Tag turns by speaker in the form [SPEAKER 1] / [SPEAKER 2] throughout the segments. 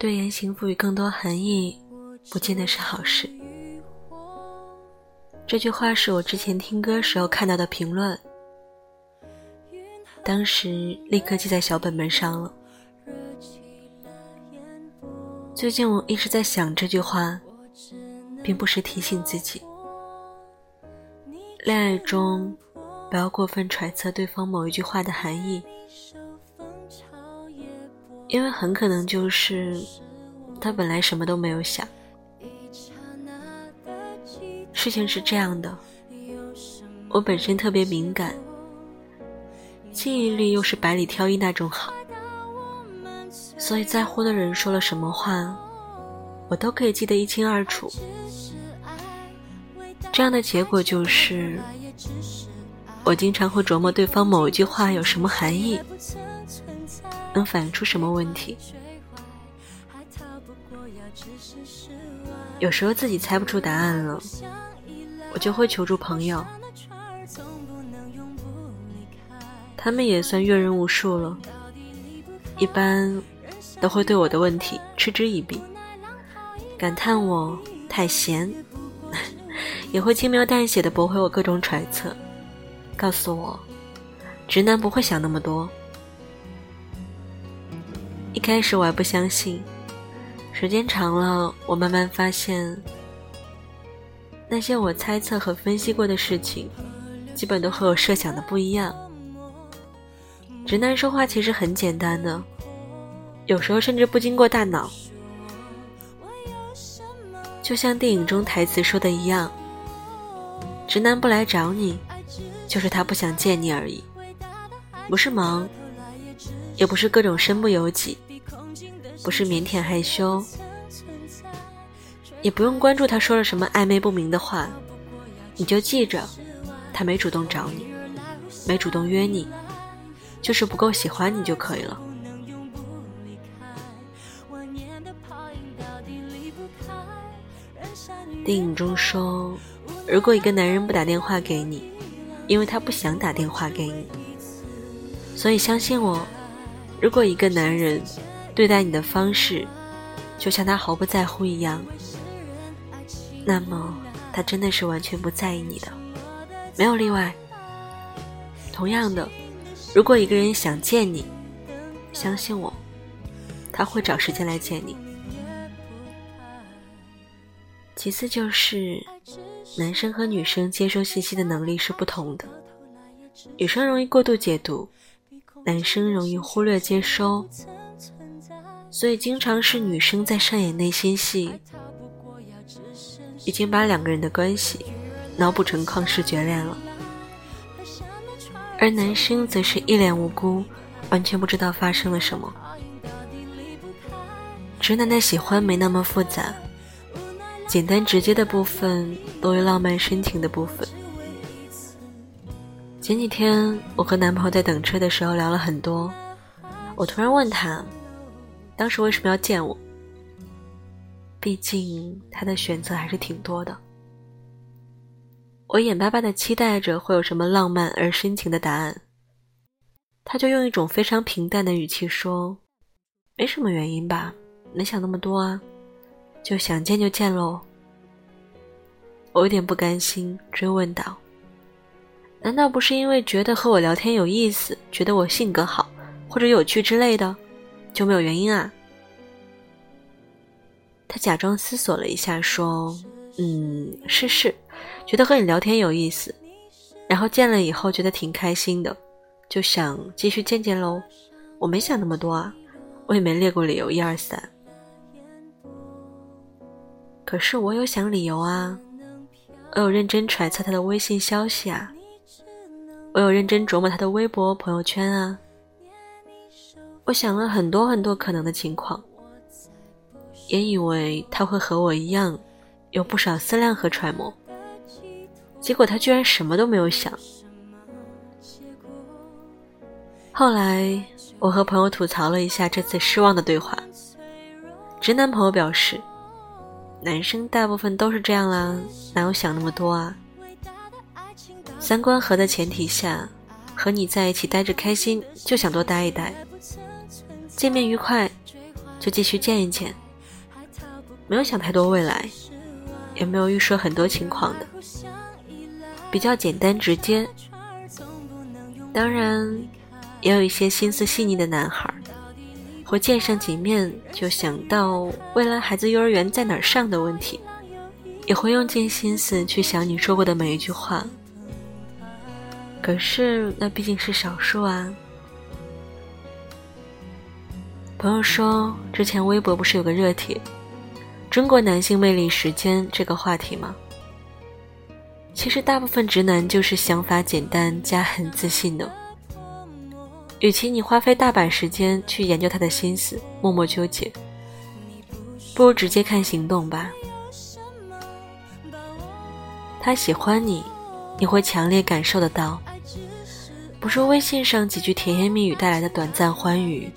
[SPEAKER 1] 对言行赋予更多含义，不见得是好事。这句话是我之前听歌时候看到的评论，当时立刻记在小本本上了。最近我一直在想这句话，并不是提醒自己，恋爱中不要过分揣测对方某一句话的含义。因为很可能就是他本来什么都没有想。事情是这样的，我本身特别敏感，记忆力又是百里挑一那种好，所以在乎的人说了什么话，我都可以记得一清二楚。这样的结果就是，我经常会琢磨对方某一句话有什么含义。能反映出什么问题？有时候自己猜不出答案了，我就会求助朋友，他们也算阅人无数了，一般都会对我的问题嗤之以鼻，感叹我太闲，也会轻描淡写的驳回我各种揣测，告诉我，直男不会想那么多。开始我还不相信，时间长了，我慢慢发现，那些我猜测和分析过的事情，基本都和我设想的不一样。直男说话其实很简单的，有时候甚至不经过大脑，就像电影中台词说的一样：“直男不来找你，就是他不想见你而已，不是忙。”也不是各种身不由己，不是腼腆害羞，也不用关注他说了什么暧昧不明的话，你就记着，他没主动找你，没主动约你，就是不够喜欢你就可以了。电影中说，如果一个男人不打电话给你，因为他不想打电话给你，所以相信我。如果一个男人对待你的方式就像他毫不在乎一样，那么他真的是完全不在意你的，没有例外。同样的，如果一个人想见你，相信我，他会找时间来见你。其次就是，男生和女生接收信息的能力是不同的，女生容易过度解读。男生容易忽略接收，所以经常是女生在上演内心戏，已经把两个人的关系脑补成旷世绝恋了，而男生则是一脸无辜，完全不知道发生了什么。直男的喜欢没那么复杂，简单直接的部分多于浪漫深情的部分。前几天我和男朋友在等车的时候聊了很多，我突然问他，当时为什么要见我？毕竟他的选择还是挺多的。我眼巴巴的期待着会有什么浪漫而深情的答案，他就用一种非常平淡的语气说：“没什么原因吧，没想那么多啊，就想见就见喽。”我有点不甘心，追问道。难道不是因为觉得和我聊天有意思，觉得我性格好或者有趣之类的，就没有原因啊？他假装思索了一下，说：“嗯，是是，觉得和你聊天有意思，然后见了以后觉得挺开心的，就想继续见见喽。我没想那么多啊，我也没列过理由一二三。可是我有想理由啊，我有认真揣测他的微信消息啊。”我有认真琢磨他的微博、朋友圈啊，我想了很多很多可能的情况，也以为他会和我一样，有不少思量和揣摩，结果他居然什么都没有想。后来我和朋友吐槽了一下这次失望的对话，直男朋友表示，男生大部分都是这样啦，哪有想那么多啊？三观合的前提下，和你在一起待着开心，就想多待一待。见面愉快，就继续见一见，没有想太多未来，也没有预设很多情况的，比较简单直接。当然，也有一些心思细腻的男孩，会见上几面就想到未来孩子幼儿园在哪儿上的问题，也会用尽心思去想你说过的每一句话。可是那毕竟是少数啊。朋友说，之前微博不是有个热帖，“中国男性魅力时间”这个话题吗？其实大部分直男就是想法简单加很自信的。与其你花费大把时间去研究他的心思，默默纠结，不如直接看行动吧。他喜欢你，你会强烈感受得到，不是微信上几句甜言蜜语带来的短暂欢愉。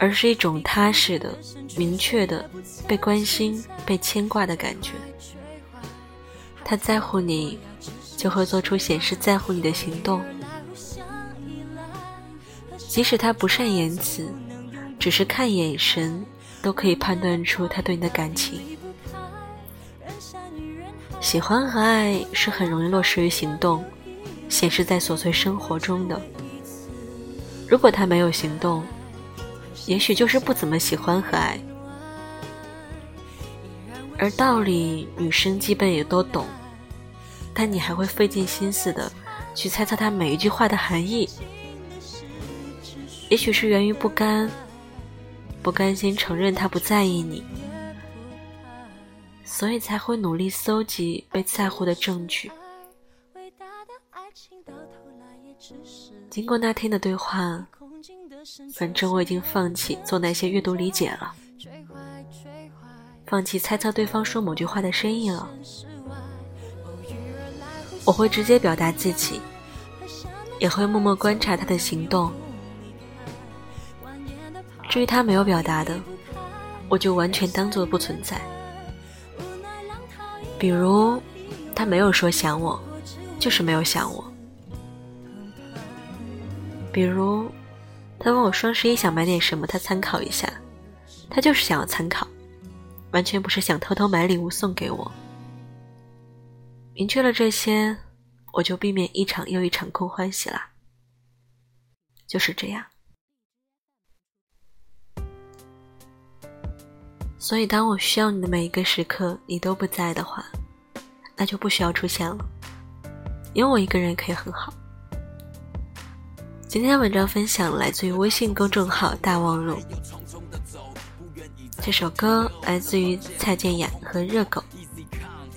[SPEAKER 1] 而是一种踏实的、明确的被关心、被牵挂的感觉。他在乎你，就会做出显示在乎你的行动。即使他不善言辞，只是看眼神，都可以判断出他对你的感情。喜欢和爱是很容易落实于行动，显示在琐碎生活中的。如果他没有行动，也许就是不怎么喜欢和爱，而道理女生基本也都懂，但你还会费尽心思的去猜测他每一句话的含义。也许是源于不甘，不甘心承认他不在意你，所以才会努力搜集被在乎的证据。经过那天的对话。反正我已经放弃做那些阅读理解了，放弃猜测对方说某句话的深意了。我会直接表达自己，也会默默观察他的行动。至于他没有表达的，我就完全当做不存在。比如，他没有说想我，就是没有想我。比如。他问我双十一想买点什么，他参考一下。他就是想要参考，完全不是想偷偷买礼物送给我。明确了这些，我就避免一场又一场空欢喜啦。就是这样。所以，当我需要你的每一个时刻，你都不在的话，那就不需要出现了，有我一个人可以很好。今天的文章分享来自于微信公众号“大望路”。这首歌来自于蔡健雅和热狗。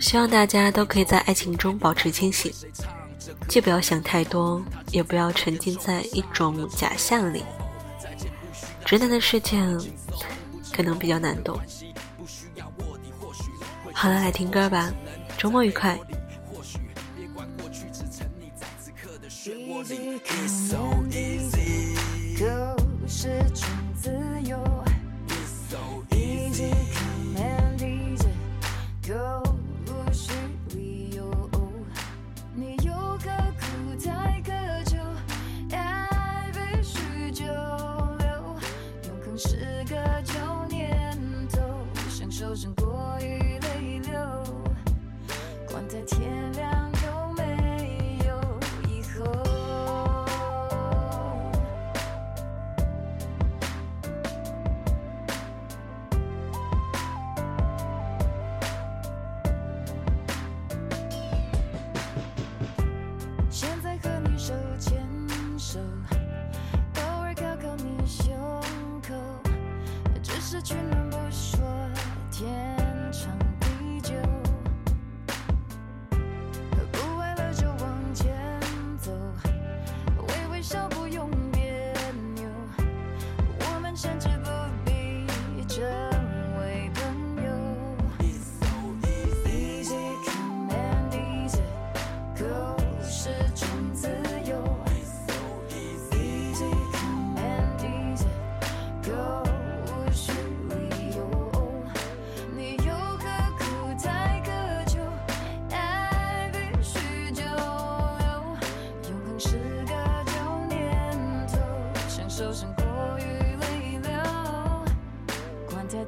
[SPEAKER 1] 希望大家都可以在爱情中保持清醒，既不要想太多，也不要沉浸在一种假象里。直男的世界可能比较难懂。好了，来听歌吧，周末愉快。easy，就是种自由。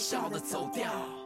[SPEAKER 2] 笑的走掉。